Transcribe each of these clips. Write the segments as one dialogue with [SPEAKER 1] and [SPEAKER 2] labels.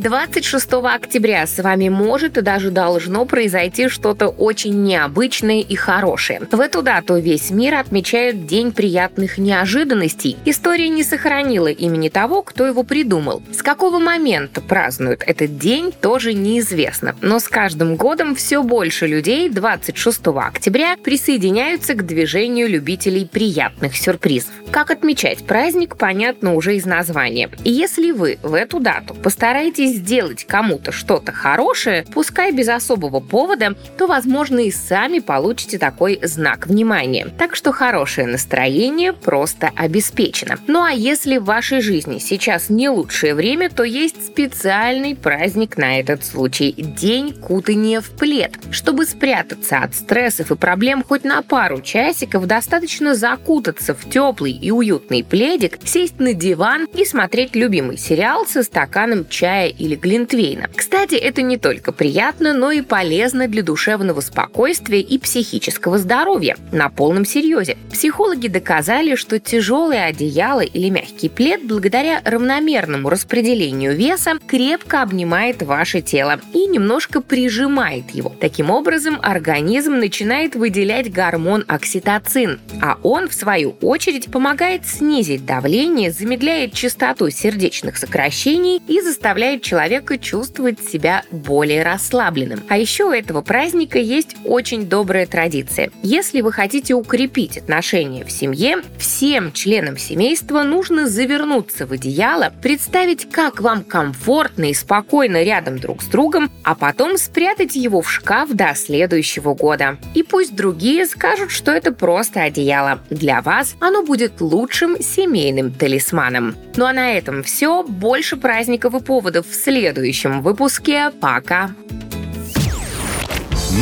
[SPEAKER 1] 26 октября с вами может и даже должно произойти что-то очень необычное и хорошее. В эту дату весь мир отмечает День приятных неожиданностей. История не сохранила имени того, кто его придумал. С какого момента празднуют этот день, тоже неизвестно. Но с каждым годом все больше людей 26 октября присоединяются к движению любителей приятных сюрпризов. Как отмечать праздник, понятно уже из названия. И если вы в эту дату постараетесь сделать кому-то что-то хорошее, пускай без особого повода, то, возможно, и сами получите такой знак внимания. Так что хорошее настроение просто обеспечено. Ну а если в вашей жизни сейчас не лучшее время, то есть специальный праздник на этот случай – День кутания в плед. Чтобы спрятаться от стрессов и проблем хоть на пару часиков, достаточно закутаться в теплый и уютный пледик, сесть на диван и смотреть любимый сериал со стаканом чая или глинтвейна. Кстати, это не только приятно, но и полезно для душевного спокойствия и психического здоровья. На полном серьезе. Психологи доказали, что тяжелое одеяло или мягкий плед благодаря равномерному распределению веса крепко обнимает ваше тело и немножко прижимает его. Таким образом, организм начинает выделять гормон окситоцин, а он, в свою очередь, помогает снизить давление, замедляет частоту сердечных сокращений и заставляет человека чувствовать себя более расслабленным. А еще у этого праздника есть очень добрая традиция. Если вы хотите укрепить отношения в семье, всем членам семейства нужно завернуться в одеяло, представить, как вам комфортно и спокойно рядом друг с другом, а потом спрятать его в шкаф до следующего года. И пусть другие скажут, что это просто одеяло. Для вас оно будет лучшим семейным талисманом. Ну а на этом все. Больше праздников и поводов в следующем выпуске. Пока!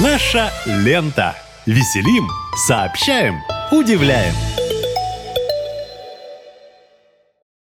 [SPEAKER 2] Наша лента. Веселим, сообщаем, удивляем.